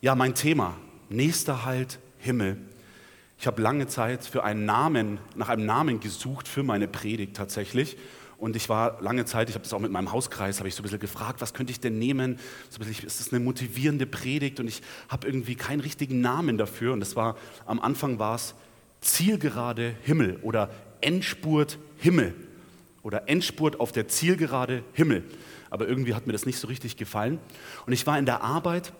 Ja, mein Thema, nächster Halt Himmel. Ich habe lange Zeit für einen Namen, nach einem Namen gesucht für meine Predigt tatsächlich. Und ich war lange Zeit, ich habe das auch mit meinem Hauskreis, habe ich so ein bisschen gefragt, was könnte ich denn nehmen? So bisschen, ist das eine motivierende Predigt? Und ich habe irgendwie keinen richtigen Namen dafür. Und das war, am Anfang war es Zielgerade Himmel oder Endspurt Himmel oder Endspurt auf der Zielgerade Himmel. Aber irgendwie hat mir das nicht so richtig gefallen. Und ich war in der Arbeit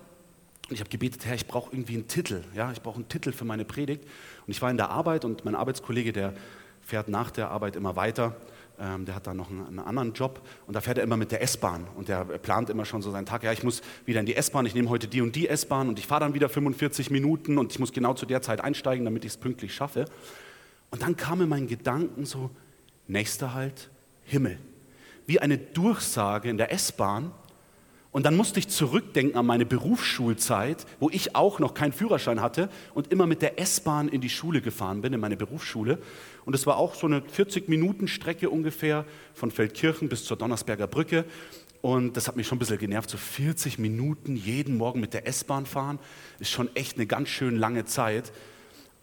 und ich habe gebetet, Herr, ich brauche irgendwie einen Titel. Ja, ich brauche einen Titel für meine Predigt. Und ich war in der Arbeit und mein Arbeitskollege, der fährt nach der Arbeit immer weiter. Ähm, der hat da noch einen, einen, anderen Job und da fährt er immer mit der S-Bahn und der plant immer schon so seinen Tag. Ja, ich muss wieder in die S-Bahn, ich nehme heute die und die S-Bahn und ich fahre dann wieder 45 Minuten und ich muss genau zu der Zeit einsteigen, damit ich es pünktlich schaffe. Und dann kam mir mein Gedanken so, nächster Halt, Himmel. Wie eine Durchsage in der S-Bahn, und dann musste ich zurückdenken an meine Berufsschulzeit, wo ich auch noch keinen Führerschein hatte und immer mit der S-Bahn in die Schule gefahren bin, in meine Berufsschule. Und es war auch so eine 40-Minuten-Strecke ungefähr von Feldkirchen bis zur Donnersberger Brücke. Und das hat mich schon ein bisschen genervt, so 40 Minuten jeden Morgen mit der S-Bahn fahren, ist schon echt eine ganz schön lange Zeit.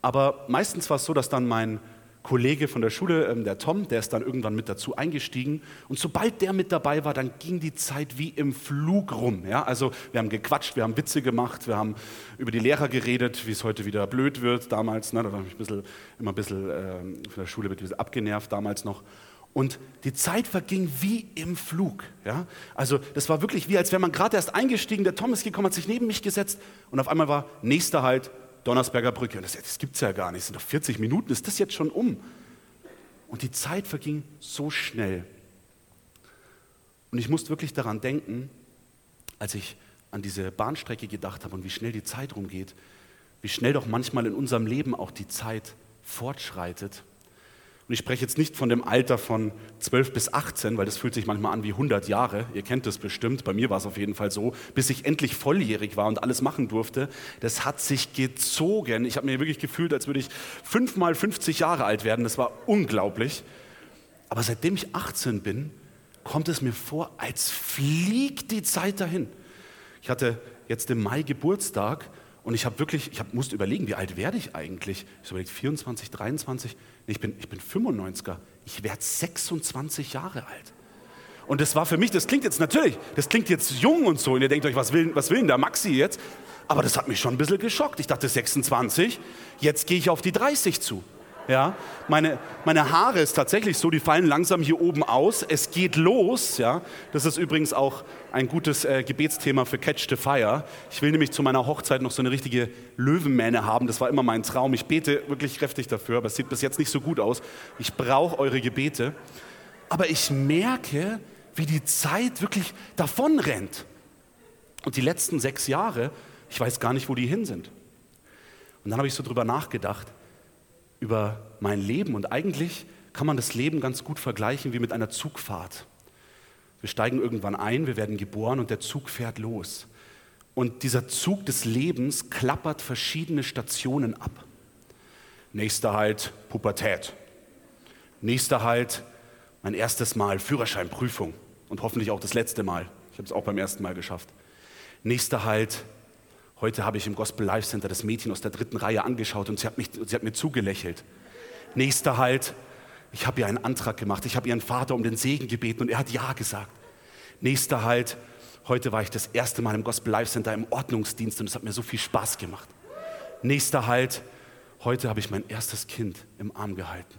Aber meistens war es so, dass dann mein Kollege von der Schule, ähm, der Tom, der ist dann irgendwann mit dazu eingestiegen. Und sobald der mit dabei war, dann ging die Zeit wie im Flug rum. Ja? Also wir haben gequatscht, wir haben Witze gemacht, wir haben über die Lehrer geredet, wie es heute wieder blöd wird damals. Ne? Da war ich ein bisschen, immer ein bisschen äh, von der Schule ein abgenervt damals noch. Und die Zeit verging wie im Flug. Ja? Also das war wirklich wie, als wäre man gerade erst eingestiegen, der Tom ist gekommen, hat sich neben mich gesetzt und auf einmal war nächster Halt, Donnersberger Brücke. Und das, das gibt es ja gar nicht. Es sind doch 40 Minuten, ist das jetzt schon um? Und die Zeit verging so schnell. Und ich musste wirklich daran denken, als ich an diese Bahnstrecke gedacht habe und wie schnell die Zeit rumgeht, wie schnell doch manchmal in unserem Leben auch die Zeit fortschreitet. Und ich spreche jetzt nicht von dem Alter von 12 bis 18, weil das fühlt sich manchmal an wie 100 Jahre. Ihr kennt das bestimmt. Bei mir war es auf jeden Fall so, bis ich endlich volljährig war und alles machen durfte. Das hat sich gezogen. Ich habe mir wirklich gefühlt, als würde ich fünfmal 50 Jahre alt werden. Das war unglaublich. Aber seitdem ich 18 bin, kommt es mir vor, als fliegt die Zeit dahin. Ich hatte jetzt im Mai Geburtstag und ich habe wirklich, ich hab, musste überlegen, wie alt werde ich eigentlich? Ich habe überlegt, 24, 23, ich bin, ich bin 95er, ich werde 26 Jahre alt. Und das war für mich, das klingt jetzt natürlich, das klingt jetzt jung und so, und ihr denkt euch, was will, was will denn der Maxi jetzt? Aber das hat mich schon ein bisschen geschockt. Ich dachte 26, jetzt gehe ich auf die 30 zu. Ja, meine, meine Haare ist tatsächlich so, die fallen langsam hier oben aus. Es geht los. Ja, das ist übrigens auch ein gutes äh, Gebetsthema für Catch the Fire. Ich will nämlich zu meiner Hochzeit noch so eine richtige Löwenmähne haben. Das war immer mein Traum. Ich bete wirklich kräftig dafür, aber es sieht bis jetzt nicht so gut aus. Ich brauche eure Gebete. Aber ich merke, wie die Zeit wirklich davonrennt. Und die letzten sechs Jahre, ich weiß gar nicht, wo die hin sind. Und dann habe ich so drüber nachgedacht über mein Leben. Und eigentlich kann man das Leben ganz gut vergleichen wie mit einer Zugfahrt. Wir steigen irgendwann ein, wir werden geboren und der Zug fährt los. Und dieser Zug des Lebens klappert verschiedene Stationen ab. Nächster Halt Pubertät. Nächster Halt mein erstes Mal Führerscheinprüfung und hoffentlich auch das letzte Mal. Ich habe es auch beim ersten Mal geschafft. Nächster Halt Heute habe ich im Gospel Life Center das Mädchen aus der dritten Reihe angeschaut und sie hat, mich, sie hat mir zugelächelt. Nächster Halt, ich habe ihr einen Antrag gemacht. Ich habe ihren Vater um den Segen gebeten und er hat Ja gesagt. Nächster Halt, heute war ich das erste Mal im Gospel Life Center im Ordnungsdienst und es hat mir so viel Spaß gemacht. Nächster Halt, heute habe ich mein erstes Kind im Arm gehalten.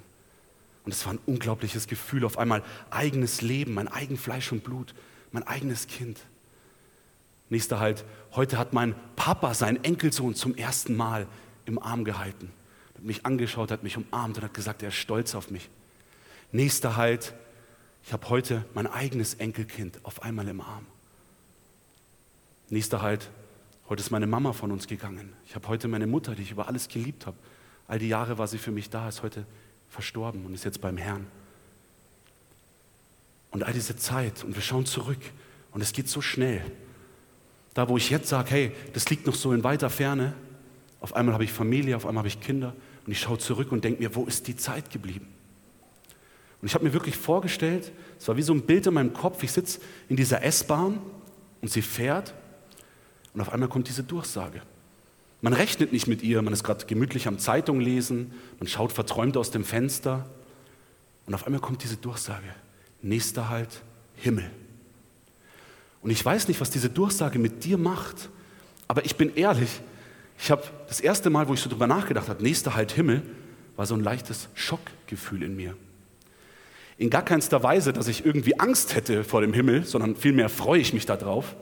Und es war ein unglaubliches Gefühl, auf einmal eigenes Leben, mein eigen Fleisch und Blut, mein eigenes Kind. Nächster Halt, heute hat mein Papa seinen Enkelsohn zum ersten Mal im Arm gehalten. Hat mich angeschaut, hat mich umarmt und hat gesagt, er ist stolz auf mich. Nächster Halt, ich habe heute mein eigenes Enkelkind auf einmal im Arm. Nächster Halt, heute ist meine Mama von uns gegangen. Ich habe heute meine Mutter, die ich über alles geliebt habe. All die Jahre war sie für mich da, ist heute verstorben und ist jetzt beim Herrn. Und all diese Zeit, und wir schauen zurück, und es geht so schnell. Da, wo ich jetzt sage, hey, das liegt noch so in weiter Ferne, auf einmal habe ich Familie, auf einmal habe ich Kinder und ich schaue zurück und denke mir, wo ist die Zeit geblieben? Und ich habe mir wirklich vorgestellt, es war wie so ein Bild in meinem Kopf, ich sitze in dieser S-Bahn und sie fährt Und auf einmal kommt diese Durchsage. Man rechnet nicht mit ihr, man ist gerade gemütlich am Zeitung lesen, man schaut verträumt aus dem Fenster und auf einmal kommt diese Durchsage. Nächster Halt, Himmel. Und ich weiß nicht, was diese Durchsage mit dir macht, aber ich bin ehrlich, ich habe das erste Mal, wo ich so drüber nachgedacht habe, nächster Halt Himmel, war so ein leichtes Schockgefühl in mir. In gar keinster Weise, dass ich irgendwie Angst hätte vor dem Himmel, sondern vielmehr freue ich mich darauf,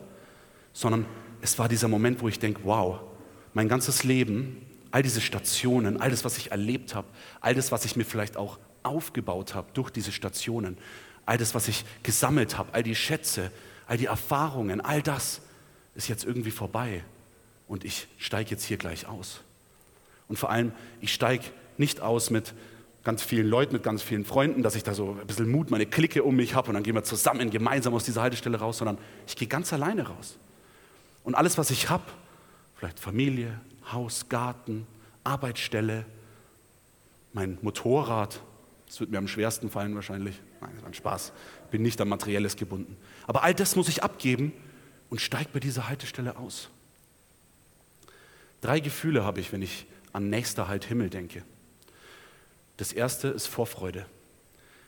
sondern es war dieser Moment, wo ich denke, wow, mein ganzes Leben, all diese Stationen, all das, was ich erlebt habe, all das, was ich mir vielleicht auch aufgebaut habe durch diese Stationen, all das, was ich gesammelt habe, all die Schätze, all die Erfahrungen, all das ist jetzt irgendwie vorbei und ich steige jetzt hier gleich aus. Und vor allem, ich steige nicht aus mit ganz vielen Leuten, mit ganz vielen Freunden, dass ich da so ein bisschen Mut, meine Clique um mich habe und dann gehen wir zusammen gemeinsam aus dieser Haltestelle raus, sondern ich gehe ganz alleine raus. Und alles, was ich habe, vielleicht Familie, Haus, Garten, Arbeitsstelle, mein Motorrad, das wird mir am schwersten fallen wahrscheinlich. Nein, das war ein Spaß. Bin nicht an Materielles gebunden. Aber all das muss ich abgeben und steige bei dieser Haltestelle aus. Drei Gefühle habe ich, wenn ich an nächster Halt Himmel denke. Das erste ist Vorfreude.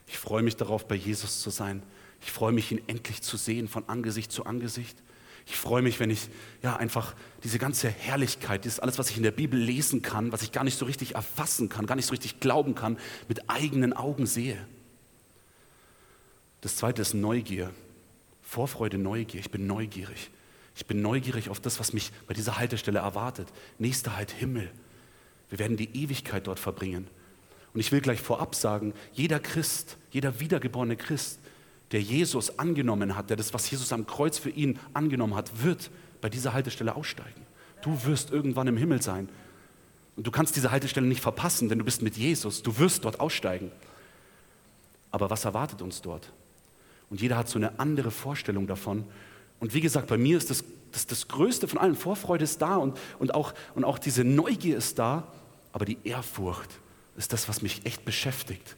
Ich freue mich darauf, bei Jesus zu sein. Ich freue mich, ihn endlich zu sehen, von Angesicht zu Angesicht. Ich freue mich, wenn ich ja einfach diese ganze Herrlichkeit, dieses alles, was ich in der Bibel lesen kann, was ich gar nicht so richtig erfassen kann, gar nicht so richtig glauben kann, mit eigenen Augen sehe. Das zweite ist Neugier. Vorfreude, Neugier. Ich bin neugierig. Ich bin neugierig auf das, was mich bei dieser Haltestelle erwartet. Nächster Halt Himmel. Wir werden die Ewigkeit dort verbringen. Und ich will gleich vorab sagen, jeder Christ, jeder wiedergeborene Christ, der Jesus angenommen hat, der das, was Jesus am Kreuz für ihn angenommen hat, wird bei dieser Haltestelle aussteigen. Du wirst irgendwann im Himmel sein. Und du kannst diese Haltestelle nicht verpassen, denn du bist mit Jesus. Du wirst dort aussteigen. Aber was erwartet uns dort? Und jeder hat so eine andere Vorstellung davon. Und wie gesagt, bei mir ist das das, das Größte von allen. Vorfreude ist da und, und, auch, und auch diese Neugier ist da. Aber die Ehrfurcht ist das, was mich echt beschäftigt.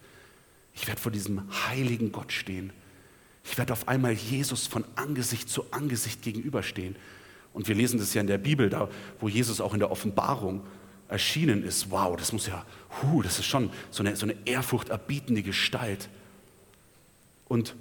Ich werde vor diesem heiligen Gott stehen. Ich werde auf einmal Jesus von Angesicht zu Angesicht gegenüberstehen. Und wir lesen das ja in der Bibel, da wo Jesus auch in der Offenbarung erschienen ist. Wow, das muss ja, hu, das ist schon so eine, so eine ehrfurchterbietende Gestalt. Und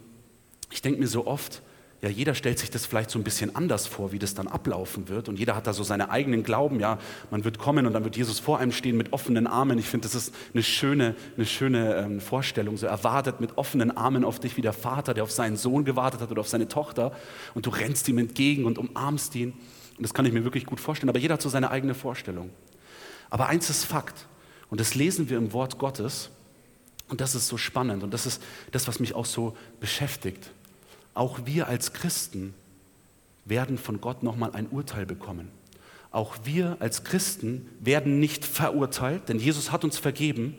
ich denke mir so oft, ja, jeder stellt sich das vielleicht so ein bisschen anders vor, wie das dann ablaufen wird. Und jeder hat da so seine eigenen Glauben. Ja, man wird kommen und dann wird Jesus vor einem stehen mit offenen Armen. Ich finde, das ist eine schöne, eine schöne ähm, Vorstellung. So er wartet mit offenen Armen auf dich wie der Vater, der auf seinen Sohn gewartet hat oder auf seine Tochter. Und du rennst ihm entgegen und umarmst ihn. Und das kann ich mir wirklich gut vorstellen. Aber jeder hat so seine eigene Vorstellung. Aber eins ist Fakt. Und das lesen wir im Wort Gottes. Und das ist so spannend. Und das ist das, was mich auch so beschäftigt auch wir als Christen werden von Gott nochmal ein Urteil bekommen. Auch wir als Christen werden nicht verurteilt, denn Jesus hat uns vergeben,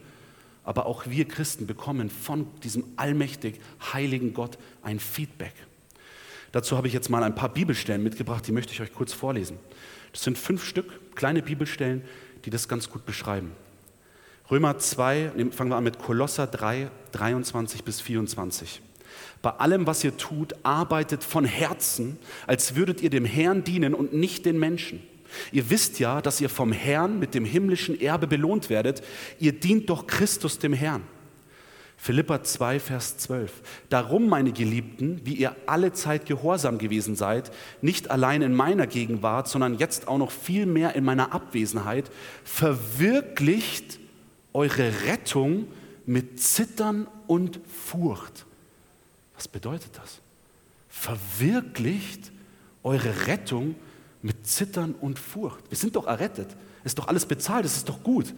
aber auch wir Christen bekommen von diesem allmächtig heiligen Gott ein Feedback. Dazu habe ich jetzt mal ein paar Bibelstellen mitgebracht, die möchte ich euch kurz vorlesen. Das sind fünf Stück, kleine Bibelstellen, die das ganz gut beschreiben. Römer 2, fangen wir an mit Kolosser 3, 23 bis 24. Bei allem, was ihr tut, arbeitet von Herzen, als würdet ihr dem Herrn dienen und nicht den Menschen. Ihr wisst ja, dass ihr vom Herrn mit dem himmlischen Erbe belohnt werdet. Ihr dient doch Christus dem Herrn. Philippa 2, Vers 12. Darum, meine Geliebten, wie ihr alle Zeit gehorsam gewesen seid, nicht allein in meiner Gegenwart, sondern jetzt auch noch viel mehr in meiner Abwesenheit, verwirklicht eure Rettung mit Zittern und Furcht. Was bedeutet das? Verwirklicht eure Rettung mit Zittern und Furcht. Wir sind doch errettet. Ist doch alles bezahlt, es ist doch gut.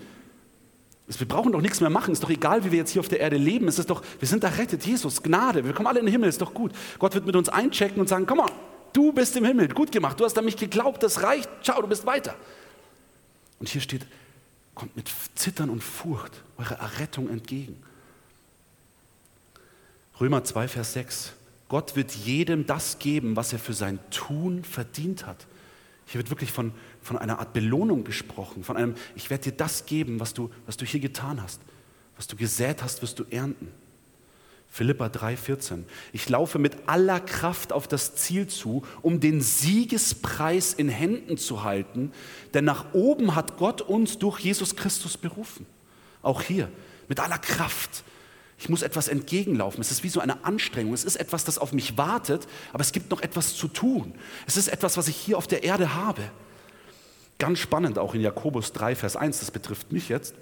Wir brauchen doch nichts mehr machen. Ist doch egal, wie wir jetzt hier auf der Erde leben. Es ist doch, wir sind errettet. Jesus, Gnade. Wir kommen alle in den Himmel. Ist doch gut. Gott wird mit uns einchecken und sagen: Komm mal, du bist im Himmel. Gut gemacht. Du hast an mich geglaubt. Das reicht. Ciao, du bist weiter. Und hier steht: Kommt mit Zittern und Furcht eure Errettung entgegen. Römer 2, Vers 6. Gott wird jedem das geben, was er für sein Tun verdient hat. Hier wird wirklich von, von einer Art Belohnung gesprochen, von einem, ich werde dir das geben, was du, was du hier getan hast. Was du gesät hast, wirst du ernten. Philippa 3,14. Ich laufe mit aller Kraft auf das Ziel zu, um den Siegespreis in Händen zu halten, denn nach oben hat Gott uns durch Jesus Christus berufen. Auch hier, mit aller Kraft. Ich muss etwas entgegenlaufen. Es ist wie so eine Anstrengung. Es ist etwas, das auf mich wartet, aber es gibt noch etwas zu tun. Es ist etwas, was ich hier auf der Erde habe. Ganz spannend auch in Jakobus 3, Vers 1, das betrifft mich jetzt.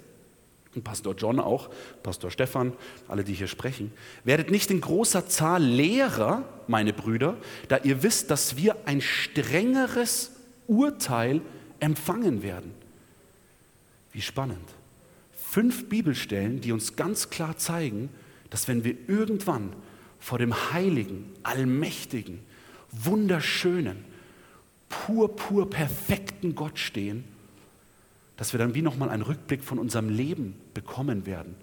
Und Pastor John auch, Pastor Stefan, alle, die hier sprechen. Werdet nicht in großer Zahl Lehrer, meine Brüder, da ihr wisst, dass wir ein strengeres Urteil empfangen werden. Wie spannend. Fünf Bibelstellen, die uns ganz klar zeigen, dass wenn wir irgendwann vor dem heiligen, allmächtigen, wunderschönen, pur, pur perfekten Gott stehen, dass wir dann wie nochmal einen Rückblick von unserem Leben bekommen werden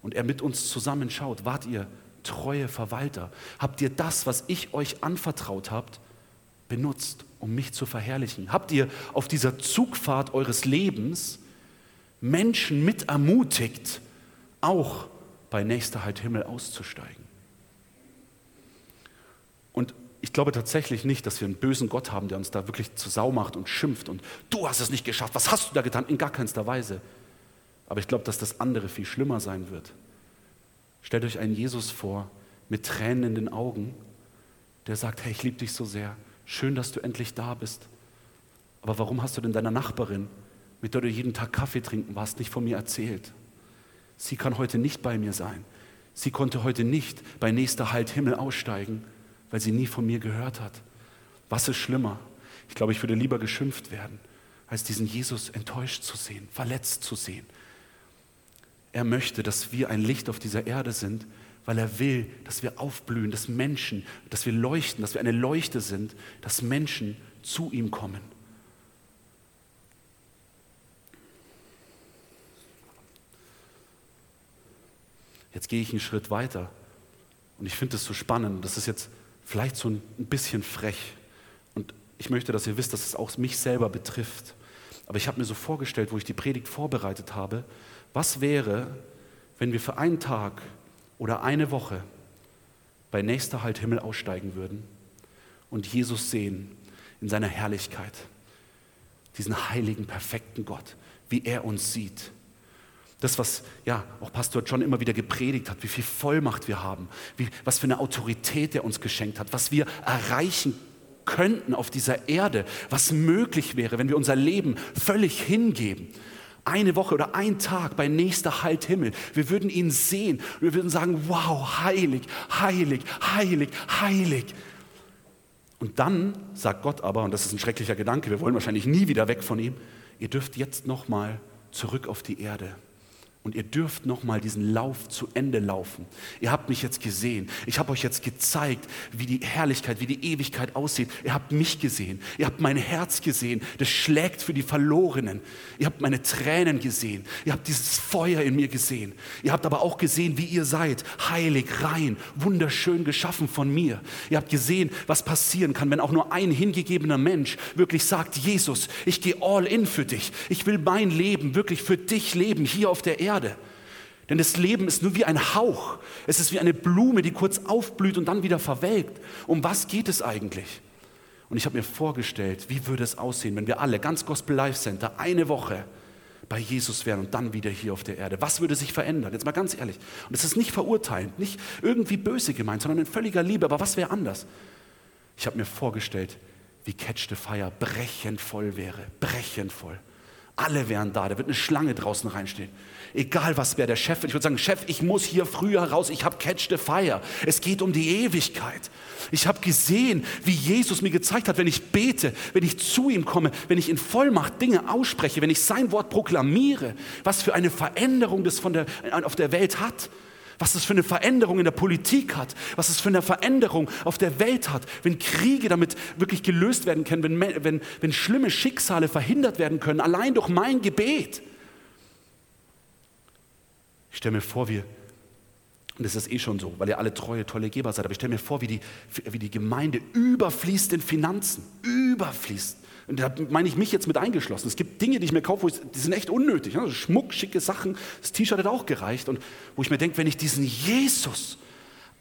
und er mit uns zusammenschaut. Wart ihr treue Verwalter? Habt ihr das, was ich euch anvertraut habt, benutzt, um mich zu verherrlichen? Habt ihr auf dieser Zugfahrt eures Lebens Menschen mit ermutigt, auch bei nächster Halt Himmel auszusteigen? Und ich glaube tatsächlich nicht, dass wir einen bösen Gott haben, der uns da wirklich zur Sau macht und schimpft und du hast es nicht geschafft, was hast du da getan? In gar keinster Weise. Aber ich glaube, dass das andere viel schlimmer sein wird. Stellt euch einen Jesus vor mit Tränen in den Augen, der sagt, hey, ich liebe dich so sehr, schön, dass du endlich da bist. Aber warum hast du denn deiner Nachbarin, mit der du jeden Tag Kaffee trinken warst, nicht von mir erzählt? Sie kann heute nicht bei mir sein. Sie konnte heute nicht bei nächster Halt Himmel aussteigen weil sie nie von mir gehört hat. Was ist schlimmer? Ich glaube, ich würde lieber geschimpft werden, als diesen Jesus enttäuscht zu sehen, verletzt zu sehen. Er möchte, dass wir ein Licht auf dieser Erde sind, weil er will, dass wir aufblühen, dass Menschen, dass wir leuchten, dass wir eine Leuchte sind, dass Menschen zu ihm kommen. Jetzt gehe ich einen Schritt weiter und ich finde es so spannend. Das ist jetzt vielleicht so ein bisschen frech. Und ich möchte, dass ihr wisst, dass es auch mich selber betrifft. Aber ich habe mir so vorgestellt, wo ich die Predigt vorbereitet habe, was wäre, wenn wir für einen Tag oder eine Woche bei nächster Halt Himmel aussteigen würden und Jesus sehen in seiner Herrlichkeit, diesen heiligen, perfekten Gott, wie er uns sieht das, was ja auch Pastor John immer wieder gepredigt hat, wie viel Vollmacht wir haben, wie, was für eine Autorität er uns geschenkt hat, was wir erreichen könnten auf dieser Erde, was möglich wäre, wenn wir unser Leben völlig hingeben. Eine Woche oder ein Tag bei nächster Halt Himmel. Wir würden ihn sehen und wir würden sagen, wow, heilig, heilig, heilig, heilig. Und dann sagt Gott aber, und das ist ein schrecklicher Gedanke, wir wollen wahrscheinlich nie wieder weg von ihm, ihr dürft jetzt nochmal zurück auf die Erde. Und ihr dürft nochmal diesen Lauf zu Ende laufen. Ihr habt mich jetzt gesehen. Ich habe euch jetzt gezeigt, wie die Herrlichkeit, wie die Ewigkeit aussieht. Ihr habt mich gesehen. Ihr habt mein Herz gesehen. Das schlägt für die Verlorenen. Ihr habt meine Tränen gesehen. Ihr habt dieses Feuer in mir gesehen. Ihr habt aber auch gesehen, wie ihr seid. Heilig, rein, wunderschön geschaffen von mir. Ihr habt gesehen, was passieren kann, wenn auch nur ein hingegebener Mensch wirklich sagt, Jesus, ich gehe all in für dich. Ich will mein Leben wirklich für dich leben, hier auf der Erde. Erde. Denn das Leben ist nur wie ein Hauch. Es ist wie eine Blume, die kurz aufblüht und dann wieder verwelkt. Um was geht es eigentlich? Und ich habe mir vorgestellt, wie würde es aussehen, wenn wir alle, ganz Gospel Life Center, eine Woche bei Jesus wären und dann wieder hier auf der Erde. Was würde sich verändern? Jetzt mal ganz ehrlich. Und es ist nicht verurteilend, nicht irgendwie böse gemeint, sondern in völliger Liebe. Aber was wäre anders? Ich habe mir vorgestellt, wie Catch the Fire brechend voll wäre. Brechend voll. Alle wären da, da wird eine Schlange draußen reinstehen. Egal was wäre der Chef, ich würde sagen, Chef, ich muss hier früher raus, ich habe Catch the Fire. Es geht um die Ewigkeit. Ich habe gesehen, wie Jesus mir gezeigt hat, wenn ich bete, wenn ich zu ihm komme, wenn ich in Vollmacht Dinge ausspreche, wenn ich sein Wort proklamiere, was für eine Veränderung das von der, auf der Welt hat was es für eine Veränderung in der Politik hat, was es für eine Veränderung auf der Welt hat, wenn Kriege damit wirklich gelöst werden können, wenn, wenn, wenn schlimme Schicksale verhindert werden können, allein durch mein Gebet. Ich stelle mir vor, wie, und das ist eh schon so, weil ihr alle treue, tolle Geber seid, aber ich stelle mir vor, wie die, wie die Gemeinde überfließt in Finanzen, überfließt. Und da meine ich mich jetzt mit eingeschlossen. Es gibt Dinge, die ich mir kaufe, die sind echt unnötig. Also Schmuck, schicke Sachen, das T-Shirt hat auch gereicht. Und wo ich mir denke, wenn ich diesen Jesus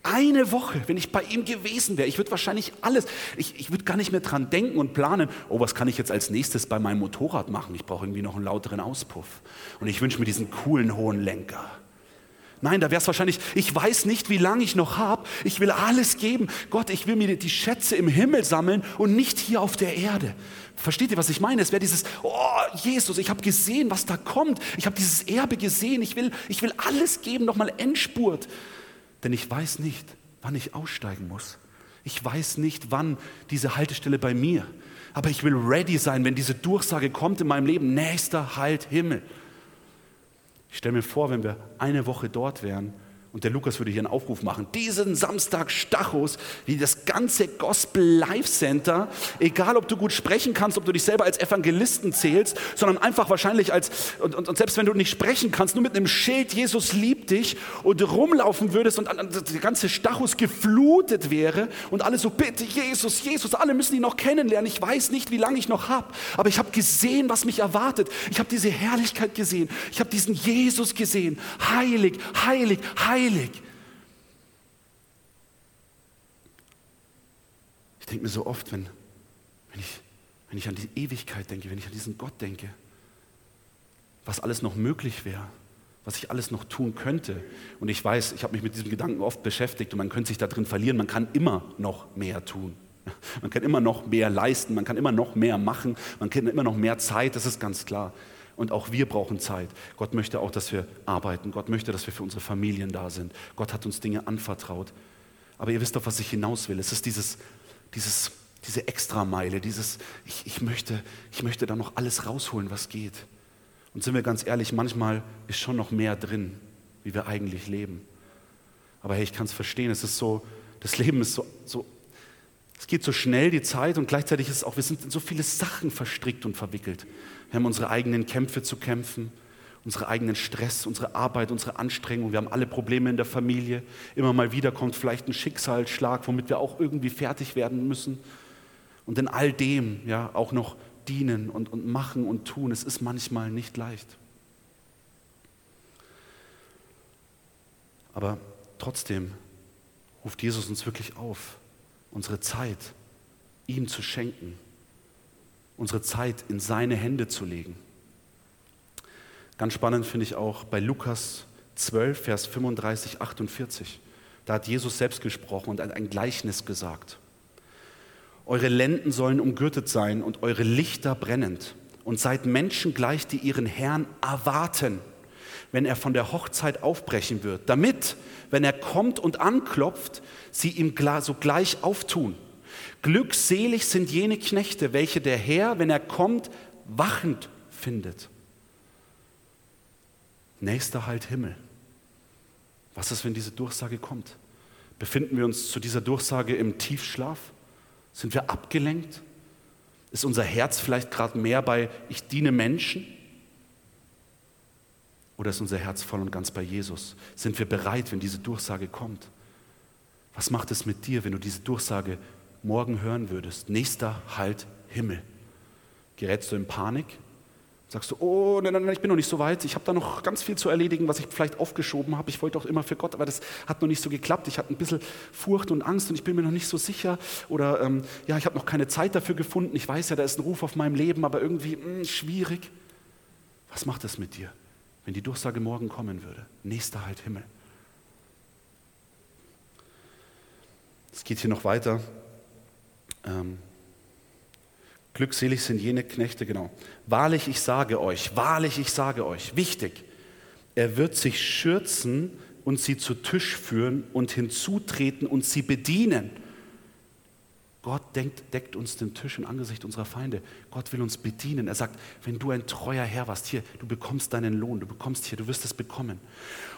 Eine Woche, wenn ich bei ihm gewesen wäre, ich würde wahrscheinlich alles, ich, ich würde gar nicht mehr dran denken und planen, oh, was kann ich jetzt als nächstes bei meinem Motorrad machen? Ich brauche irgendwie noch einen lauteren Auspuff. Und ich wünsche mir diesen coolen hohen Lenker. Nein, da wäre es wahrscheinlich, ich weiß nicht, wie lange ich noch habe. Ich will alles geben. Gott, ich will mir die Schätze im Himmel sammeln und nicht hier auf der Erde. Versteht ihr, was ich meine? Es wäre dieses, oh Jesus, ich habe gesehen, was da kommt. Ich habe dieses Erbe gesehen. Ich will, ich will alles geben, nochmal Endspurt. Denn ich weiß nicht, wann ich aussteigen muss. Ich weiß nicht, wann diese Haltestelle bei mir. Aber ich will ready sein, wenn diese Durchsage kommt in meinem Leben. Nächster Halt Himmel. Ich stelle mir vor, wenn wir eine Woche dort wären und der Lukas würde hier einen Aufruf machen. Diesen Samstag Stachus, wie das ganze Gospel Life Center, egal ob du gut sprechen kannst, ob du dich selber als Evangelisten zählst, sondern einfach wahrscheinlich als, und, und, und selbst wenn du nicht sprechen kannst, nur mit einem Schild, Jesus liebt dich und rumlaufen würdest und, der ganze Stachus geflutet wäre und alle so, bitte Jesus, Jesus, alle müssen ihn noch kennenlernen. Ich weiß nicht, wie lange ich noch habe, aber ich habe gesehen, was mich erwartet. Ich habe diese Herrlichkeit gesehen. Ich habe diesen Jesus gesehen. Heilig, heilig, heilig heilig. Ich denke mir so oft, wenn, wenn, ich, wenn ich an die Ewigkeit denke, wenn ich an diesen Gott denke, was alles noch möglich wäre, was ich alles noch tun könnte. Und ich weiß, ich habe mich mit diesem Gedanken oft beschäftigt und man könnte sich da drin verlieren, man kann immer noch mehr tun. Man kann immer noch mehr leisten, man kann immer noch mehr machen, man kann immer noch mehr Zeit, das ist ganz klar. Und auch wir brauchen Zeit. Gott möchte auch, dass wir arbeiten. Gott möchte, dass wir für unsere Familien da sind. Gott hat uns Dinge anvertraut. Aber ihr wisst doch, was ich hinaus will. Es ist dieses, dieses, diese Extrameile, dieses, ich, ich, möchte, ich möchte da noch alles rausholen, was geht. Und sind wir ganz ehrlich, manchmal ist schon noch mehr drin, wie wir eigentlich leben. Aber hey, ich kann es verstehen. Es ist so, das Leben ist so, so, es geht so schnell, die Zeit, und gleichzeitig ist es auch, wir sind in so viele Sachen verstrickt und verwickelt. Wir haben unsere eigenen Kämpfe zu kämpfen, unsere eigenen Stress, unsere Arbeit, unsere Anstrengung. Wir haben alle Probleme in der Familie. Immer mal wieder kommt vielleicht ein Schicksalsschlag, womit wir auch irgendwie fertig werden müssen. Und in all dem ja auch noch dienen und, und machen und tun. Es ist manchmal nicht leicht. Aber trotzdem ruft Jesus uns wirklich auf, unsere Zeit ihm zu schenken unsere Zeit in seine Hände zu legen. Ganz spannend finde ich auch bei Lukas 12, Vers 35, 48. Da hat Jesus selbst gesprochen und ein Gleichnis gesagt. Eure Lenden sollen umgürtet sein und eure Lichter brennend. Und seid Menschen gleich, die ihren Herrn erwarten, wenn er von der Hochzeit aufbrechen wird, damit, wenn er kommt und anklopft, sie ihm sogleich auftun. Glückselig sind jene Knechte, welche der Herr, wenn er kommt, wachend findet. Nächster Halt Himmel. Was ist, wenn diese Durchsage kommt? Befinden wir uns zu dieser Durchsage im Tiefschlaf? Sind wir abgelenkt? Ist unser Herz vielleicht gerade mehr bei Ich diene Menschen? Oder ist unser Herz voll und ganz bei Jesus? Sind wir bereit, wenn diese Durchsage kommt? Was macht es mit dir, wenn du diese Durchsage morgen hören würdest. Nächster Halt Himmel. Gerätst du in Panik? Sagst du, oh, nein, nein, nein, ich bin noch nicht so weit. Ich habe da noch ganz viel zu erledigen, was ich vielleicht aufgeschoben habe. Ich wollte auch immer für Gott, aber das hat noch nicht so geklappt. Ich hatte ein bisschen Furcht und Angst und ich bin mir noch nicht so sicher. Oder ähm, ja, ich habe noch keine Zeit dafür gefunden. Ich weiß ja, da ist ein Ruf auf meinem Leben, aber irgendwie mh, hm, schwierig. Was macht das mit dir, wenn die Durchsage morgen kommen würde? Nächster Halt Himmel. Es geht hier noch weiter. Ähm, glückselig sind jene Knechte, genau. Wahrlich, ich sage euch, wahrlich, ich sage euch, wichtig, er wird sich schürzen und sie zu Tisch führen und hinzutreten und sie bedienen. Gott denkt, deckt uns den Tisch im Angesicht unserer Feinde. Gott will uns bedienen. Er sagt, wenn du ein treuer Herr warst, hier, du bekommst deinen Lohn, du bekommst hier, du wirst es bekommen.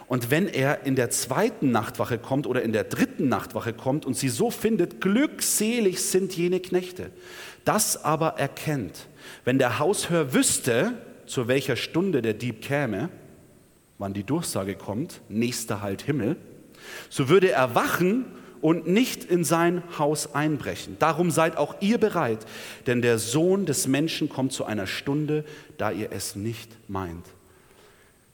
Und wenn er in der zweiten Nachtwache kommt oder in der dritten Nachtwache kommt und sie so findet, glückselig sind jene Knechte. Das aber erkennt, wenn der Hausherr wüsste, zu welcher Stunde der Dieb käme, wann die Durchsage kommt, nächster Halt Himmel, so würde er wachen und nicht in sein Haus einbrechen. Darum seid auch ihr bereit, denn der Sohn des Menschen kommt zu einer Stunde, da ihr es nicht meint.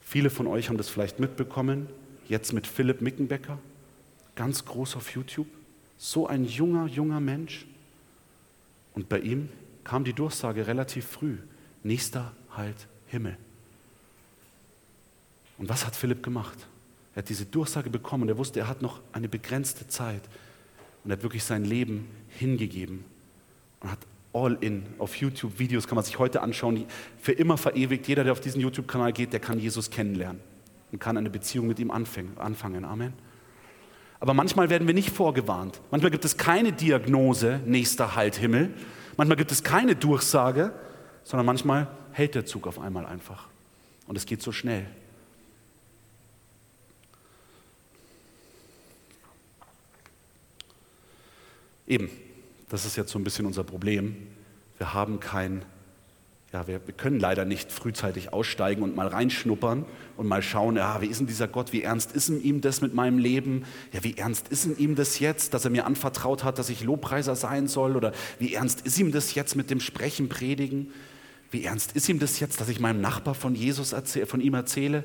Viele von euch haben das vielleicht mitbekommen, jetzt mit Philipp Mickenbecker. ganz groß auf YouTube. So ein junger, junger Mensch. Und bei ihm kam die Durchsage relativ früh. Nächster Halt Himmel. Und was hat Philipp gemacht? Er hat diese Durchsage bekommen und er wusste, er hat noch eine begrenzte Zeit. Und er hat wirklich sein Leben hingegeben und hat all in auf YouTube-Videos, kann man sich heute anschauen, die für immer verewigt. Jeder, der auf diesen YouTube-Kanal geht, der kann Jesus kennenlernen und kann eine Beziehung mit ihm anfangen. Amen. Aber manchmal werden wir nicht vorgewarnt. Manchmal gibt es keine Diagnose, nächster Halt Himmel. Manchmal gibt es keine Durchsage, sondern manchmal hält der Zug auf einmal einfach. Und es geht so schnell. Eben, das ist jetzt so ein bisschen unser Problem. Wir haben kein, ja, wir, wir, können leider nicht frühzeitig aussteigen und mal reinschnuppern und mal schauen, ja, wie ist denn dieser Gott, wie ernst ist in ihm das mit meinem Leben? Ja, wie ernst ist in ihm das jetzt, dass er mir anvertraut hat, dass ich Lobpreiser sein soll? Oder wie ernst ist ihm das jetzt mit dem Sprechen, Predigen? Wie ernst ist ihm das jetzt, dass ich meinem Nachbar von Jesus erzähle, von ihm erzähle?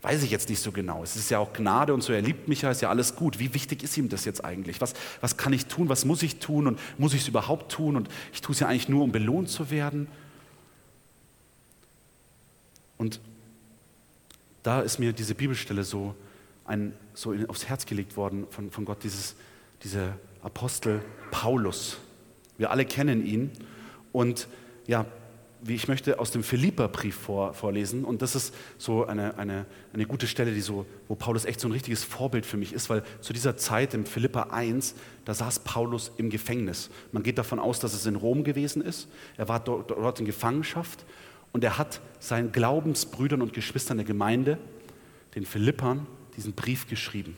Weiß ich jetzt nicht so genau. Es ist ja auch Gnade und so, er liebt mich ja, ist ja alles gut. Wie wichtig ist ihm das jetzt eigentlich? Was, was kann ich tun? Was muss ich tun? Und muss ich es überhaupt tun? Und ich tue es ja eigentlich nur, um belohnt zu werden. Und da ist mir diese Bibelstelle so, ein, so aufs Herz gelegt worden von, von Gott, dieses, dieser Apostel Paulus. Wir alle kennen ihn. Und ja, wie ich möchte aus dem Philipperbrief vor, vorlesen. Und das ist so eine, eine, eine gute Stelle, die so, wo Paulus echt so ein richtiges Vorbild für mich ist, weil zu dieser Zeit im Philipper 1, da saß Paulus im Gefängnis. Man geht davon aus, dass es in Rom gewesen ist. Er war dort, dort in Gefangenschaft und er hat seinen Glaubensbrüdern und Geschwistern der Gemeinde, den Philippern, diesen Brief geschrieben,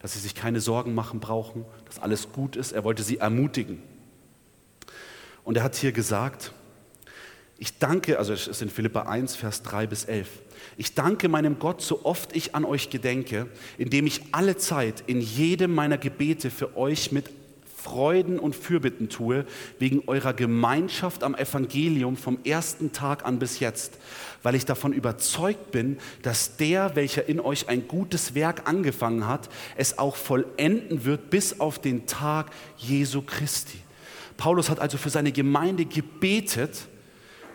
dass sie sich keine Sorgen machen brauchen, dass alles gut ist. Er wollte sie ermutigen. Und er hat hier gesagt, ich danke, also es ist in Philippa 1, Vers 3 bis 11. Ich danke meinem Gott, so oft ich an euch gedenke, indem ich alle Zeit in jedem meiner Gebete für euch mit Freuden und Fürbitten tue, wegen eurer Gemeinschaft am Evangelium vom ersten Tag an bis jetzt, weil ich davon überzeugt bin, dass der, welcher in euch ein gutes Werk angefangen hat, es auch vollenden wird bis auf den Tag Jesu Christi. Paulus hat also für seine Gemeinde gebetet,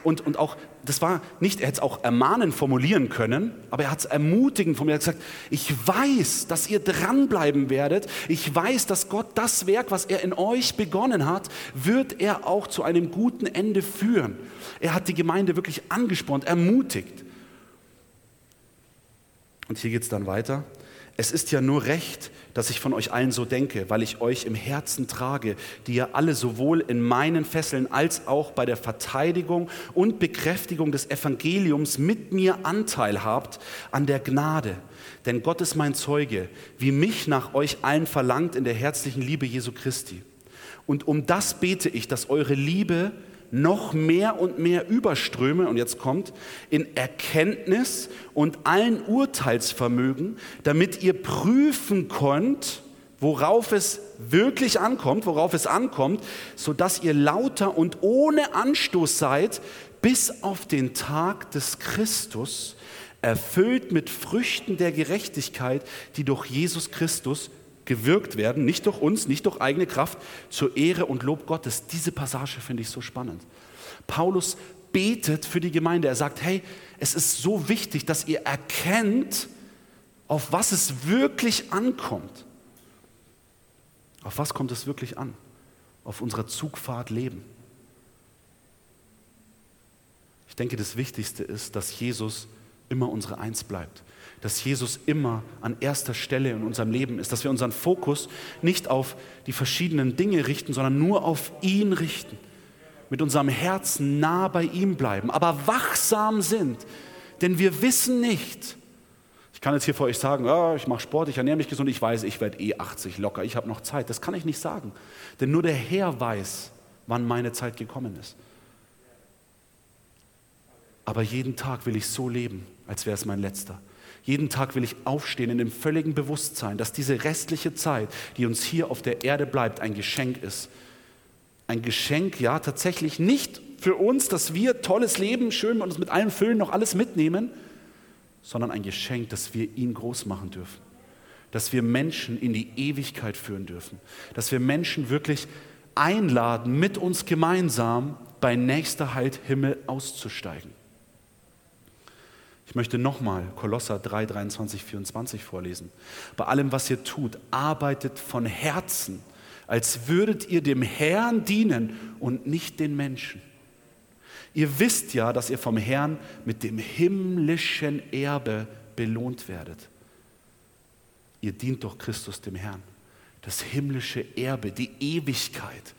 und, und auch, das war nicht, er hätte es auch ermahnen formulieren können, aber er hat es ermutigen formuliert. Er hat gesagt, ich weiß, dass ihr dranbleiben werdet. Ich weiß, dass Gott das Werk, was er in euch begonnen hat, wird er auch zu einem guten Ende führen. Er hat die Gemeinde wirklich angespornt, ermutigt. Und hier geht es dann weiter. Es ist ja nur recht, dass ich von euch allen so denke, weil ich euch im Herzen trage, die ihr alle sowohl in meinen Fesseln als auch bei der Verteidigung und Bekräftigung des Evangeliums mit mir Anteil habt an der Gnade. Denn Gott ist mein Zeuge, wie mich nach euch allen verlangt in der herzlichen Liebe Jesu Christi. Und um das bete ich, dass eure Liebe noch mehr und mehr überströme, und jetzt kommt, in Erkenntnis und allen Urteilsvermögen, damit ihr prüfen könnt, worauf es wirklich ankommt, worauf es ankommt, sodass ihr lauter und ohne Anstoß seid, bis auf den Tag des Christus, erfüllt mit Früchten der Gerechtigkeit, die durch Jesus Christus gewirkt werden, nicht durch uns, nicht durch eigene Kraft, zur Ehre und Lob Gottes. Diese Passage finde ich so spannend. Paulus betet für die Gemeinde. Er sagt, hey, es ist so wichtig, dass ihr erkennt, auf was es wirklich ankommt. Auf was kommt es wirklich an? Auf unserer Zugfahrt leben. Ich denke, das Wichtigste ist, dass Jesus immer unsere Eins bleibt dass Jesus immer an erster Stelle in unserem Leben ist, dass wir unseren Fokus nicht auf die verschiedenen Dinge richten, sondern nur auf ihn richten, mit unserem Herzen nah bei ihm bleiben, aber wachsam sind, denn wir wissen nicht, ich kann jetzt hier vor euch sagen, oh, ich mache Sport, ich ernähre mich gesund, ich weiß, ich werde eh 80 locker, ich habe noch Zeit. Das kann ich nicht sagen, denn nur der Herr weiß, wann meine Zeit gekommen ist. Aber jeden Tag will ich so leben, als wäre es mein letzter. Jeden Tag will ich aufstehen in dem völligen Bewusstsein, dass diese restliche Zeit, die uns hier auf der Erde bleibt, ein Geschenk ist. Ein Geschenk, ja, tatsächlich nicht für uns, dass wir tolles Leben, schön und uns mit allem füllen, noch alles mitnehmen, sondern ein Geschenk, dass wir ihn groß machen dürfen. dass wir Menschen in die Ewigkeit führen dürfen, dass wir Menschen wirklich einladen, mit uns gemeinsam bei nächster Halt Himmel auszusteigen. Ich möchte nochmal Kolosser 3, 23, 24 vorlesen. Bei allem, was ihr tut, arbeitet von Herzen, als würdet ihr dem Herrn dienen und nicht den Menschen. Ihr wisst ja, dass ihr vom Herrn mit dem himmlischen Erbe belohnt werdet. Ihr dient doch Christus dem Herrn. Das himmlische Erbe, die Ewigkeit.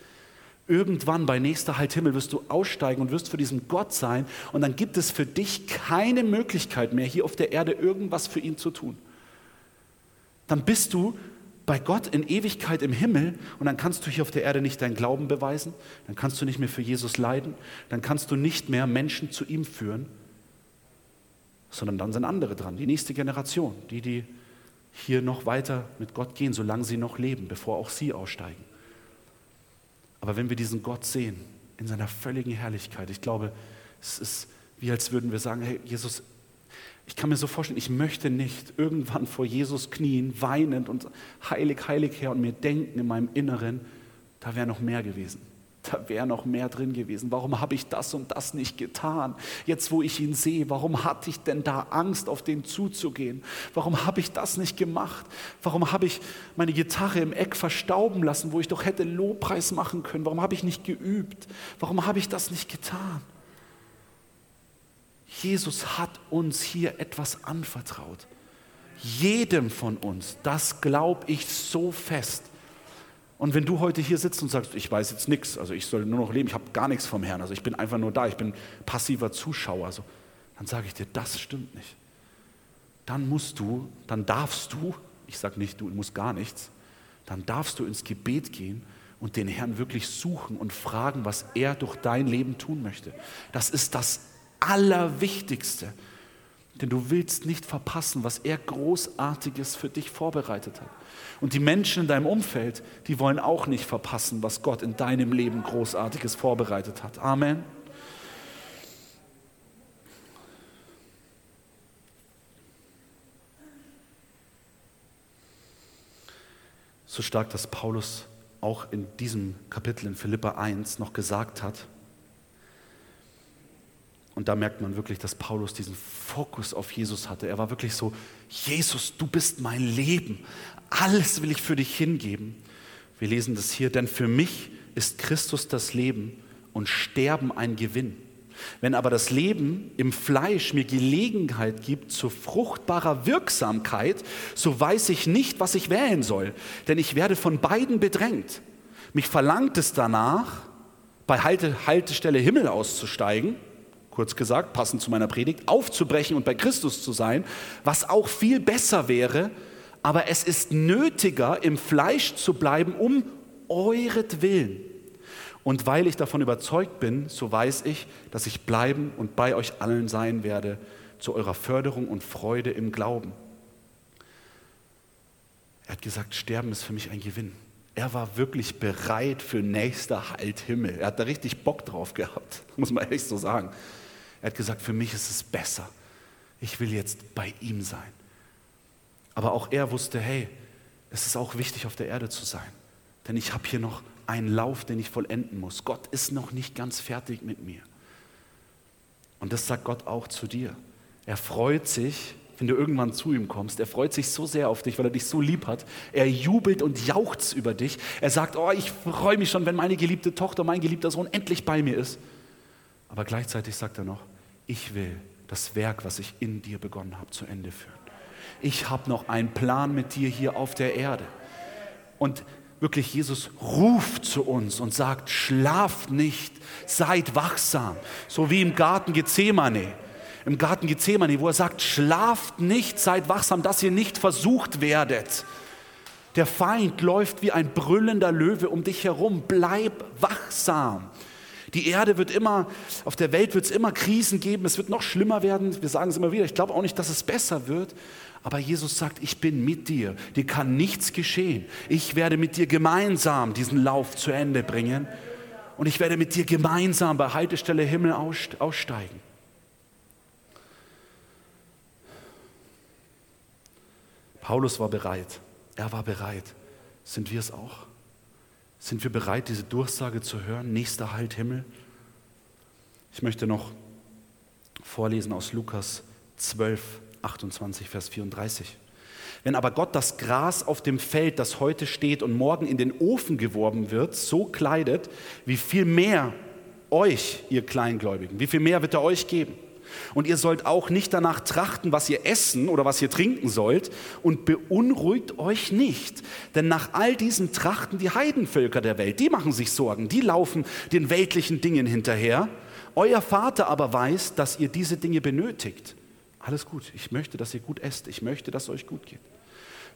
Irgendwann bei nächster Halt Himmel wirst du aussteigen und wirst für diesen Gott sein und dann gibt es für dich keine Möglichkeit mehr, hier auf der Erde irgendwas für ihn zu tun. Dann bist du bei Gott in Ewigkeit im Himmel und dann kannst du hier auf der Erde nicht deinen Glauben beweisen, dann kannst du nicht mehr für Jesus leiden, dann kannst du nicht mehr Menschen zu ihm führen, sondern dann sind andere dran, die nächste Generation, die, die hier noch weiter mit Gott gehen, solange sie noch leben, bevor auch sie aussteigen. Aber wenn wir diesen Gott sehen, in seiner völligen Herrlichkeit, ich glaube, es ist wie als würden wir sagen, hey Jesus, ich kann mir so vorstellen, ich möchte nicht irgendwann vor Jesus knien, weinend und heilig, heilig her und mir denken in meinem Inneren, da wäre noch mehr gewesen da wäre noch mehr drin gewesen. Warum habe ich das und das nicht getan? Jetzt, wo ich ihn sehe, warum hatte ich denn da Angst, auf den zuzugehen? Warum habe ich das nicht gemacht? Warum habe ich meine Gitarre im Eck verstauben lassen, wo ich doch hätte Lobpreis machen können? Warum habe ich nicht geübt? Warum habe ich das nicht getan? Jesus hat uns hier etwas anvertraut. Jedem von uns, das glaube ich so fest. Und wenn du heute hier sitzt und sagst, ich weiß jetzt nichts, also ich soll nur noch leben, ich habe gar nichts vom Herrn, also ich bin einfach nur da, ich bin passiver Zuschauer, so, dann sage ich dir, das stimmt nicht. Dann musst du, dann darfst du, ich sage nicht, du musst gar nichts, dann darfst du ins Gebet gehen und den Herrn wirklich suchen und fragen, was er durch dein Leben tun möchte. Das ist das Allerwichtigste. Denn du willst nicht verpassen, was er großartiges für dich vorbereitet hat. Und die Menschen in deinem Umfeld, die wollen auch nicht verpassen, was Gott in deinem Leben großartiges vorbereitet hat. Amen. So stark, dass Paulus auch in diesem Kapitel in Philippa 1 noch gesagt hat, und da merkt man wirklich, dass Paulus diesen Fokus auf Jesus hatte. Er war wirklich so, Jesus, du bist mein Leben. Alles will ich für dich hingeben. Wir lesen das hier, denn für mich ist Christus das Leben und Sterben ein Gewinn. Wenn aber das Leben im Fleisch mir Gelegenheit gibt zu fruchtbarer Wirksamkeit, so weiß ich nicht, was ich wählen soll, denn ich werde von beiden bedrängt. Mich verlangt es danach, bei Haltestelle Himmel auszusteigen kurz gesagt, passend zu meiner Predigt, aufzubrechen und bei Christus zu sein, was auch viel besser wäre, aber es ist nötiger, im Fleisch zu bleiben, um euretwillen. Und weil ich davon überzeugt bin, so weiß ich, dass ich bleiben und bei euch allen sein werde, zu eurer Förderung und Freude im Glauben. Er hat gesagt, Sterben ist für mich ein Gewinn. Er war wirklich bereit für nächster Halt Himmel. Er hat da richtig Bock drauf gehabt, muss man ehrlich so sagen. Er hat gesagt, für mich ist es besser. Ich will jetzt bei ihm sein. Aber auch er wusste, hey, es ist auch wichtig, auf der Erde zu sein. Denn ich habe hier noch einen Lauf, den ich vollenden muss. Gott ist noch nicht ganz fertig mit mir. Und das sagt Gott auch zu dir. Er freut sich, wenn du irgendwann zu ihm kommst. Er freut sich so sehr auf dich, weil er dich so lieb hat. Er jubelt und jauchzt über dich. Er sagt, oh, ich freue mich schon, wenn meine geliebte Tochter, mein geliebter Sohn endlich bei mir ist. Aber gleichzeitig sagt er noch, ich will das Werk, was ich in dir begonnen habe, zu Ende führen. Ich habe noch einen Plan mit dir hier auf der Erde. Und wirklich, Jesus ruft zu uns und sagt, schlaft nicht, seid wachsam. So wie im Garten Gethsemane. Im Garten Gethsemane, wo er sagt, schlaft nicht, seid wachsam, dass ihr nicht versucht werdet. Der Feind läuft wie ein brüllender Löwe um dich herum. Bleib wachsam. Die Erde wird immer, auf der Welt wird es immer Krisen geben, es wird noch schlimmer werden. Wir sagen es immer wieder, ich glaube auch nicht, dass es besser wird. Aber Jesus sagt, ich bin mit dir, dir kann nichts geschehen. Ich werde mit dir gemeinsam diesen Lauf zu Ende bringen und ich werde mit dir gemeinsam bei Haltestelle Himmel aussteigen. Paulus war bereit. Er war bereit. Sind wir es auch? Sind wir bereit, diese Durchsage zu hören? Nächster Halt Himmel. Ich möchte noch vorlesen aus Lukas 12, 28, Vers 34. Wenn aber Gott das Gras auf dem Feld, das heute steht und morgen in den Ofen geworben wird, so kleidet, wie viel mehr euch, ihr Kleingläubigen, wie viel mehr wird er euch geben? Und ihr sollt auch nicht danach trachten, was ihr essen oder was ihr trinken sollt, und beunruhigt euch nicht. Denn nach all diesen trachten die Heidenvölker der Welt, die machen sich Sorgen, die laufen den weltlichen Dingen hinterher. Euer Vater aber weiß, dass ihr diese Dinge benötigt. Alles gut, ich möchte, dass ihr gut esst, ich möchte, dass es euch gut geht.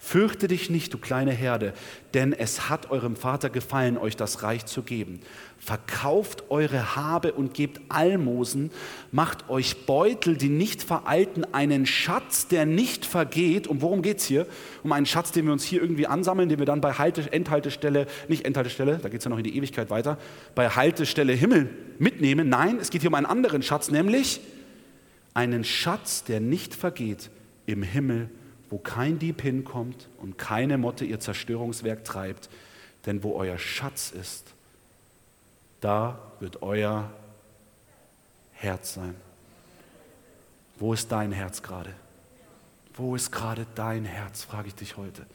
Fürchte dich nicht, du kleine Herde, denn es hat eurem Vater gefallen, euch das Reich zu geben. Verkauft eure Habe und gebt Almosen, macht euch Beutel, die nicht veralten, einen Schatz, der nicht vergeht. Und worum geht es hier? Um einen Schatz, den wir uns hier irgendwie ansammeln, den wir dann bei Halte, Endhaltestelle, nicht Endhaltestelle, da geht es ja noch in die Ewigkeit weiter, bei Haltestelle Himmel mitnehmen. Nein, es geht hier um einen anderen Schatz, nämlich einen Schatz, der nicht vergeht im Himmel wo kein Dieb hinkommt und keine Motte ihr Zerstörungswerk treibt. Denn wo euer Schatz ist, da wird euer Herz sein. Wo ist dein Herz gerade? Wo ist gerade dein Herz, frage ich dich heute.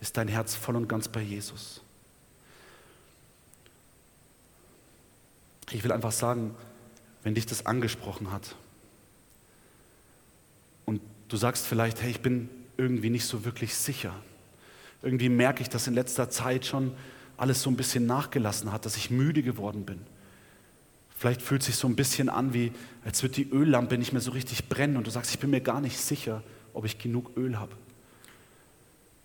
Ist dein Herz voll und ganz bei Jesus? Ich will einfach sagen, wenn dich das angesprochen hat, Du sagst vielleicht, hey, ich bin irgendwie nicht so wirklich sicher. Irgendwie merke ich, dass in letzter Zeit schon alles so ein bisschen nachgelassen hat, dass ich müde geworden bin. Vielleicht fühlt es sich so ein bisschen an, wie als würde die Öllampe nicht mehr so richtig brennen und du sagst, ich bin mir gar nicht sicher, ob ich genug Öl habe.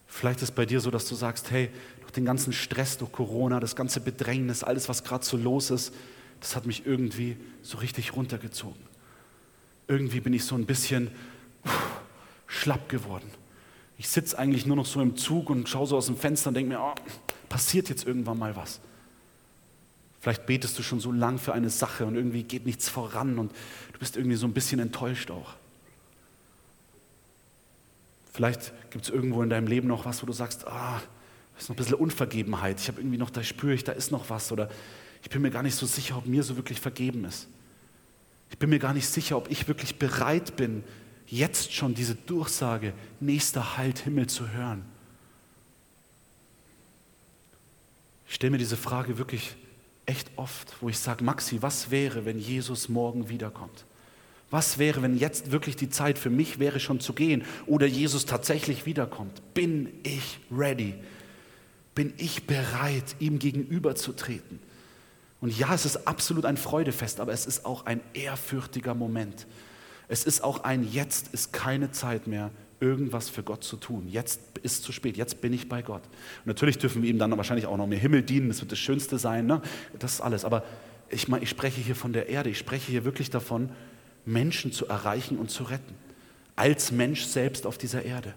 Vielleicht ist es bei dir so, dass du sagst, hey, durch den ganzen Stress, durch Corona, das ganze Bedrängnis, alles, was gerade so los ist, das hat mich irgendwie so richtig runtergezogen. Irgendwie bin ich so ein bisschen schlapp geworden. Ich sitze eigentlich nur noch so im Zug und schaue so aus dem Fenster und denke mir, oh, passiert jetzt irgendwann mal was. Vielleicht betest du schon so lang für eine Sache und irgendwie geht nichts voran und du bist irgendwie so ein bisschen enttäuscht auch. Vielleicht gibt es irgendwo in deinem Leben noch was, wo du sagst, ah, da ist noch ein bisschen Unvergebenheit. Ich habe irgendwie noch, da spüre ich, da ist noch was. Oder ich bin mir gar nicht so sicher, ob mir so wirklich vergeben ist. Ich bin mir gar nicht sicher, ob ich wirklich bereit bin, jetzt schon diese Durchsage, nächster Halt Himmel zu hören? Ich stelle mir diese Frage wirklich echt oft, wo ich sage, Maxi, was wäre, wenn Jesus morgen wiederkommt? Was wäre, wenn jetzt wirklich die Zeit für mich wäre, schon zu gehen oder Jesus tatsächlich wiederkommt? Bin ich ready? Bin ich bereit, ihm gegenüberzutreten? Und ja, es ist absolut ein Freudefest, aber es ist auch ein ehrfürchtiger Moment. Es ist auch ein Jetzt ist keine Zeit mehr, irgendwas für Gott zu tun. Jetzt ist zu spät, jetzt bin ich bei Gott. Und natürlich dürfen wir ihm dann wahrscheinlich auch noch mehr Himmel dienen, das wird das Schönste sein, ne? das ist alles. Aber ich, meine, ich spreche hier von der Erde, ich spreche hier wirklich davon, Menschen zu erreichen und zu retten. Als Mensch selbst auf dieser Erde.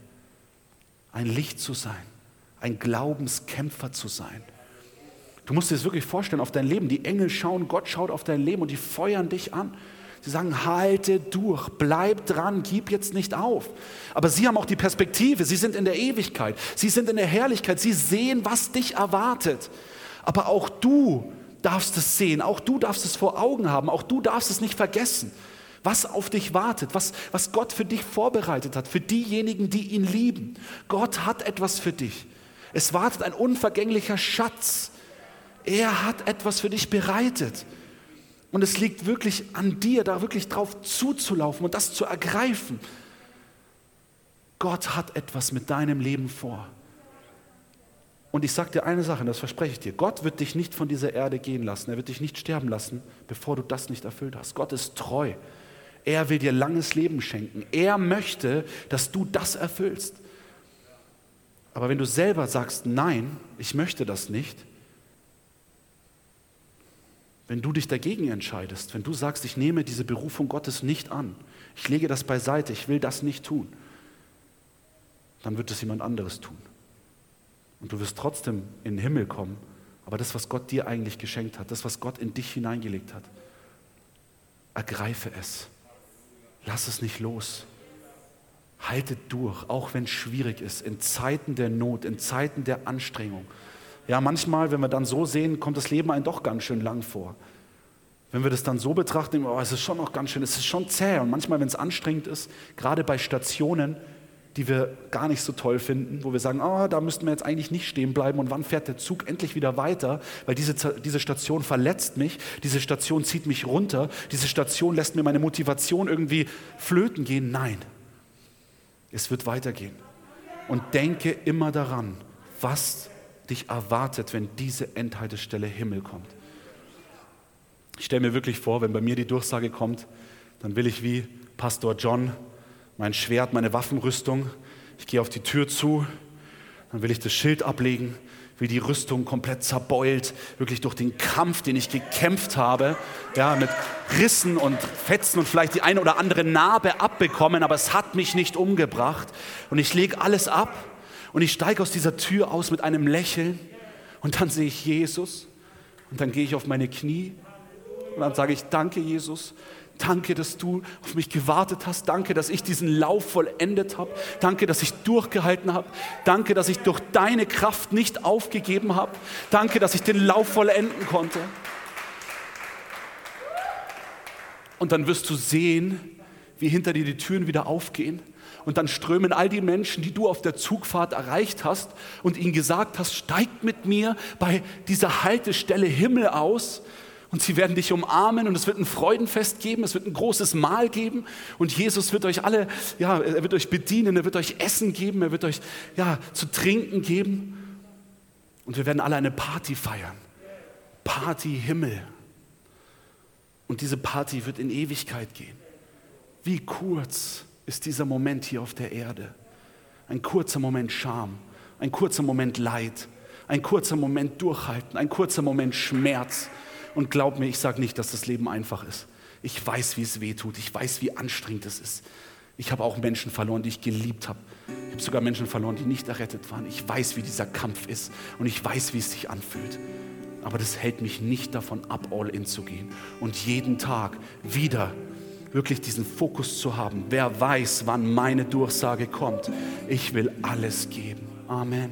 Ein Licht zu sein, ein Glaubenskämpfer zu sein. Du musst dir das wirklich vorstellen auf dein Leben. Die Engel schauen, Gott schaut auf dein Leben und die feuern dich an. Sie sagen, halte durch, bleib dran, gib jetzt nicht auf. Aber sie haben auch die Perspektive, sie sind in der Ewigkeit, sie sind in der Herrlichkeit, sie sehen, was dich erwartet. Aber auch du darfst es sehen, auch du darfst es vor Augen haben, auch du darfst es nicht vergessen, was auf dich wartet, was, was Gott für dich vorbereitet hat, für diejenigen, die ihn lieben. Gott hat etwas für dich. Es wartet ein unvergänglicher Schatz. Er hat etwas für dich bereitet. Und es liegt wirklich an dir, da wirklich drauf zuzulaufen und das zu ergreifen. Gott hat etwas mit deinem Leben vor. Und ich sage dir eine Sache, das verspreche ich dir. Gott wird dich nicht von dieser Erde gehen lassen. Er wird dich nicht sterben lassen, bevor du das nicht erfüllt hast. Gott ist treu. Er will dir langes Leben schenken. Er möchte, dass du das erfüllst. Aber wenn du selber sagst, nein, ich möchte das nicht, wenn du dich dagegen entscheidest, wenn du sagst, ich nehme diese Berufung Gottes nicht an, ich lege das beiseite, ich will das nicht tun, dann wird es jemand anderes tun. Und du wirst trotzdem in den Himmel kommen, aber das, was Gott dir eigentlich geschenkt hat, das, was Gott in dich hineingelegt hat, ergreife es. Lass es nicht los. haltet durch, auch wenn es schwierig ist, in Zeiten der Not, in Zeiten der Anstrengung. Ja, manchmal, wenn wir dann so sehen, kommt das Leben einem doch ganz schön lang vor. Wenn wir das dann so betrachten, oh, es ist schon noch ganz schön, es ist schon zäh. Und manchmal, wenn es anstrengend ist, gerade bei Stationen, die wir gar nicht so toll finden, wo wir sagen, oh, da müssten wir jetzt eigentlich nicht stehen bleiben und wann fährt der Zug endlich wieder weiter, weil diese, diese Station verletzt mich, diese Station zieht mich runter, diese Station lässt mir meine Motivation irgendwie flöten gehen. Nein, es wird weitergehen. Und denke immer daran, was dich erwartet, wenn diese Endhaltestelle Himmel kommt. Ich stelle mir wirklich vor, wenn bei mir die Durchsage kommt, dann will ich wie Pastor John mein Schwert, meine Waffenrüstung, ich gehe auf die Tür zu, dann will ich das Schild ablegen, wie die Rüstung komplett zerbeult, wirklich durch den Kampf, den ich gekämpft habe, ja, mit Rissen und Fetzen und vielleicht die eine oder andere Narbe abbekommen, aber es hat mich nicht umgebracht. Und ich lege alles ab und ich steige aus dieser Tür aus mit einem Lächeln und dann sehe ich Jesus und dann gehe ich auf meine Knie und dann sage ich, danke Jesus, Danke, dass du auf mich gewartet hast. Danke, dass ich diesen Lauf vollendet habe. Danke, dass ich durchgehalten habe. Danke, dass ich durch deine Kraft nicht aufgegeben habe. Danke, dass ich den Lauf vollenden konnte. Und dann wirst du sehen, wie hinter dir die Türen wieder aufgehen. Und dann strömen all die Menschen, die du auf der Zugfahrt erreicht hast und ihnen gesagt hast, steigt mit mir bei dieser Haltestelle Himmel aus und sie werden dich umarmen und es wird ein Freudenfest geben, es wird ein großes Mahl geben und Jesus wird euch alle, ja, er wird euch bedienen, er wird euch Essen geben, er wird euch, ja, zu trinken geben und wir werden alle eine Party feiern. Party Himmel. Und diese Party wird in Ewigkeit gehen. Wie kurz ist dieser Moment hier auf der Erde? Ein kurzer Moment Scham, ein kurzer Moment Leid, ein kurzer Moment Durchhalten, ein kurzer Moment Schmerz und glaub mir, ich sage nicht, dass das Leben einfach ist. Ich weiß, wie es weh tut. Ich weiß, wie anstrengend es ist. Ich habe auch Menschen verloren, die ich geliebt habe. Ich habe sogar Menschen verloren, die nicht errettet waren. Ich weiß, wie dieser Kampf ist und ich weiß, wie es sich anfühlt. Aber das hält mich nicht davon ab, all in zu gehen und jeden Tag wieder wirklich diesen Fokus zu haben. Wer weiß, wann meine Durchsage kommt. Ich will alles geben. Amen.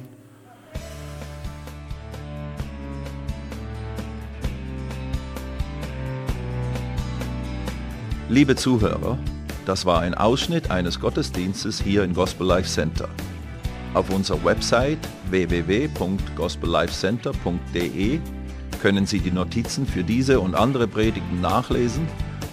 Liebe Zuhörer, das war ein Ausschnitt eines Gottesdienstes hier im Gospel Life Center. Auf unserer Website www.gospellifecenter.de können Sie die Notizen für diese und andere Predigten nachlesen